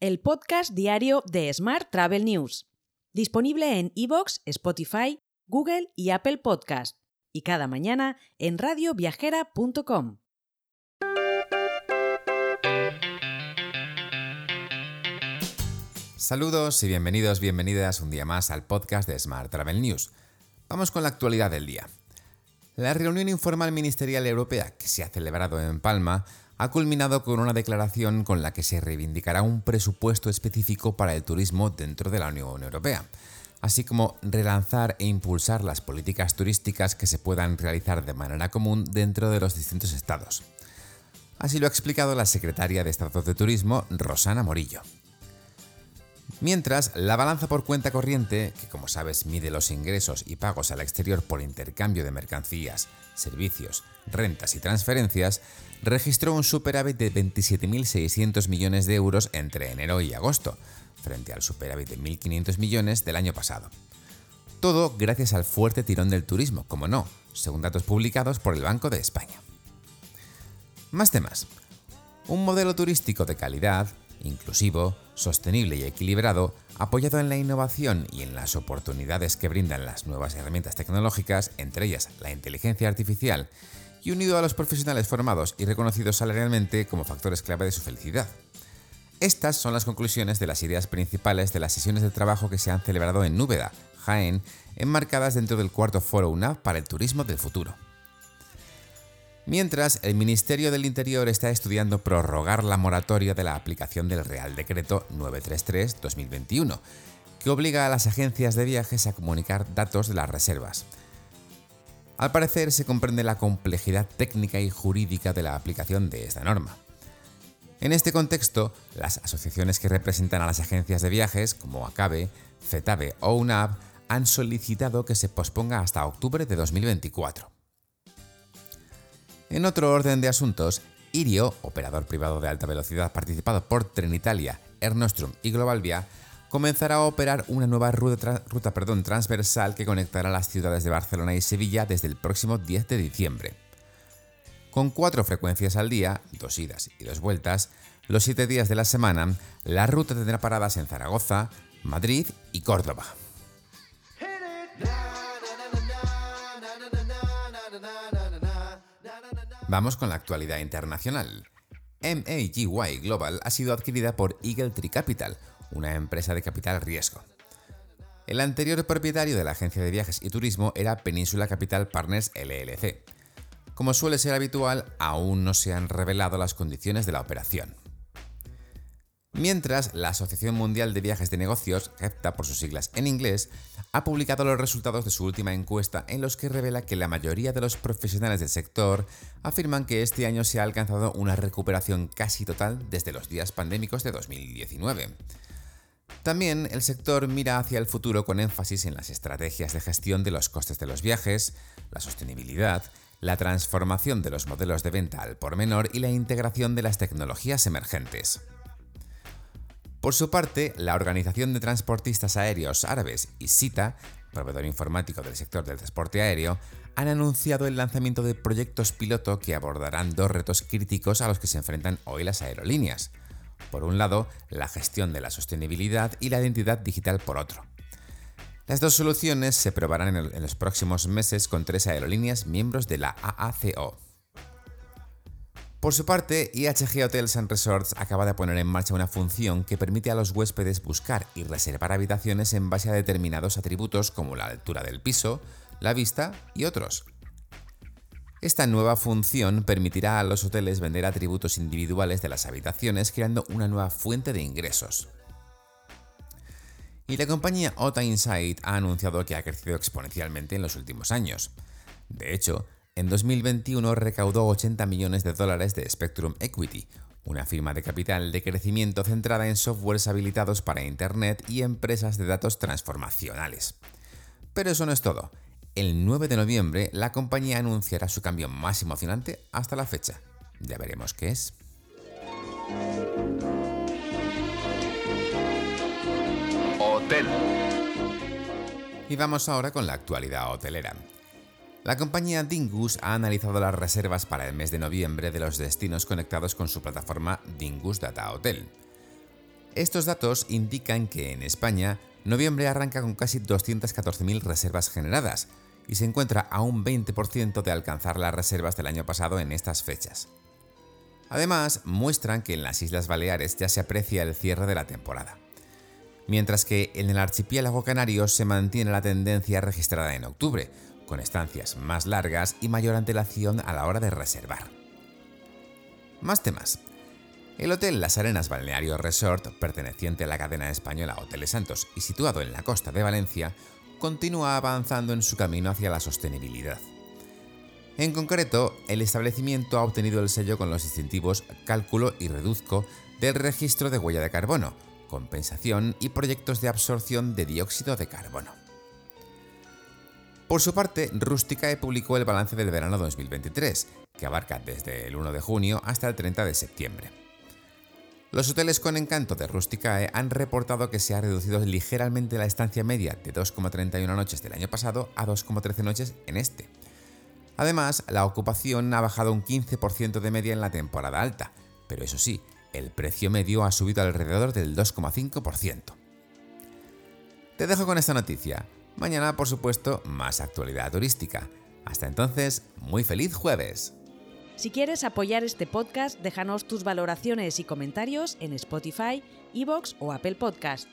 el podcast diario de Smart Travel News, disponible en iVoox, Spotify, Google y Apple Podcast, y cada mañana en radioviajera.com. Saludos y bienvenidos, bienvenidas un día más al podcast de Smart Travel News. Vamos con la actualidad del día. La reunión informal ministerial europea que se ha celebrado en Palma ha culminado con una declaración con la que se reivindicará un presupuesto específico para el turismo dentro de la Unión Europea, así como relanzar e impulsar las políticas turísticas que se puedan realizar de manera común dentro de los distintos estados. Así lo ha explicado la secretaria de Estado de Turismo, Rosana Morillo. Mientras, la balanza por cuenta corriente, que como sabes mide los ingresos y pagos al exterior por intercambio de mercancías, servicios, rentas y transferencias, registró un superávit de 27.600 millones de euros entre enero y agosto, frente al superávit de 1.500 millones del año pasado. Todo gracias al fuerte tirón del turismo, como no, según datos publicados por el Banco de España. Más temas. Un modelo turístico de calidad, inclusivo, sostenible y equilibrado, apoyado en la innovación y en las oportunidades que brindan las nuevas herramientas tecnológicas, entre ellas la inteligencia artificial, y unido a los profesionales formados y reconocidos salarialmente como factores clave de su felicidad. Estas son las conclusiones de las ideas principales de las sesiones de trabajo que se han celebrado en Núbeda, Jaén, enmarcadas dentro del cuarto foro UNAV para el turismo del futuro. Mientras, el Ministerio del Interior está estudiando prorrogar la moratoria de la aplicación del Real Decreto 933-2021, que obliga a las agencias de viajes a comunicar datos de las reservas. Al parecer se comprende la complejidad técnica y jurídica de la aplicación de esta norma. En este contexto, las asociaciones que representan a las agencias de viajes, como ACABE, CETABE o UNAV, han solicitado que se posponga hasta octubre de 2024. En otro orden de asuntos, Irio, operador privado de alta velocidad participado por Trenitalia, Air Nostrum y Globalvia, comenzará a operar una nueva ruta, transversal que conectará las ciudades de Barcelona y Sevilla desde el próximo 10 de diciembre. Con cuatro frecuencias al día, dos idas y dos vueltas, los siete días de la semana, la ruta tendrá paradas en Zaragoza, Madrid y Córdoba. Vamos con la actualidad internacional. MAGY Global ha sido adquirida por Eagle Tree Capital, una empresa de capital riesgo. El anterior propietario de la agencia de viajes y turismo era Península Capital Partners LLC. Como suele ser habitual, aún no se han revelado las condiciones de la operación. Mientras, la Asociación Mundial de Viajes de Negocios, GEPTA por sus siglas en inglés, ha publicado los resultados de su última encuesta en los que revela que la mayoría de los profesionales del sector afirman que este año se ha alcanzado una recuperación casi total desde los días pandémicos de 2019. También el sector mira hacia el futuro con énfasis en las estrategias de gestión de los costes de los viajes, la sostenibilidad, la transformación de los modelos de venta al por menor y la integración de las tecnologías emergentes. Por su parte, la Organización de Transportistas Aéreos Árabes y SITA, proveedor informático del sector del transporte aéreo, han anunciado el lanzamiento de proyectos piloto que abordarán dos retos críticos a los que se enfrentan hoy las aerolíneas. Por un lado, la gestión de la sostenibilidad y la identidad digital por otro. Las dos soluciones se probarán en, los próximos meses con tres aerolíneas miembros de la AACO. Por su parte, IHG Hotels and Resorts acaba de poner en marcha una función que permite a los huéspedes buscar y reservar habitaciones en base a determinados atributos como la altura del piso, la vista y otros. Esta nueva función permitirá a los hoteles vender atributos individuales de las habitaciones creando una nueva fuente de ingresos. Y la compañía OTA Insight ha anunciado que ha crecido exponencialmente en los últimos años. De hecho, en 2021 recaudó 80 millones de dólares de Spectrum Equity, una firma de capital de crecimiento centrada en softwares habilitados para Internet y empresas de datos transformacionales. Pero eso no es todo. El 9 de noviembre la compañía anunciará su cambio más emocionante hasta la fecha. Ya veremos qué es. Hotel. Y vamos ahora con la actualidad hotelera. La compañía Dingus ha analizado las reservas para el mes de noviembre de los destinos conectados con su plataforma Dingus Data Hotel. Estos datos indican que en España noviembre arranca con casi 214.000 reservas generadas y se encuentra a un 20% de alcanzar las reservas del año pasado en estas fechas. Además, muestran que en las Islas Baleares ya se aprecia el cierre de la temporada, mientras que en el archipiélago canario se mantiene la tendencia registrada en octubre, con estancias más largas y mayor antelación a la hora de reservar. Más temas. El Hotel Las Arenas Balneario Resort, perteneciente a la cadena española Hoteles Santos y situado en la costa de Valencia, continúa avanzando en su camino hacia la sostenibilidad. En concreto, el establecimiento ha obtenido el sello con los distintivos Cálculo y Reduzco del registro de huella de carbono, compensación y proyectos de absorción de dióxido de carbono. Por su parte, Rusticae publicó el balance del verano 2023, que abarca desde el 1 de junio hasta el 30 de septiembre. Los hoteles con encanto de Rusticae han reportado que se ha reducido ligeramente la estancia media de 2,31 noches del año pasado a 2,13 noches en este. Además, la ocupación ha bajado un 15% de media en la temporada alta, pero eso sí, el precio medio ha subido alrededor del 2,5%. Te dejo con esta noticia. Mañana, por supuesto, más actualidad turística. Hasta entonces, muy feliz jueves. Si quieres apoyar este podcast, déjanos tus valoraciones y comentarios en Spotify, Evox o Apple Podcast.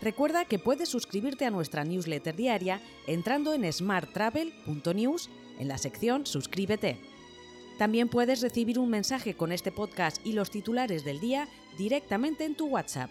Recuerda que puedes suscribirte a nuestra newsletter diaria entrando en smarttravel.news en la sección Suscríbete. También puedes recibir un mensaje con este podcast y los titulares del día directamente en tu WhatsApp.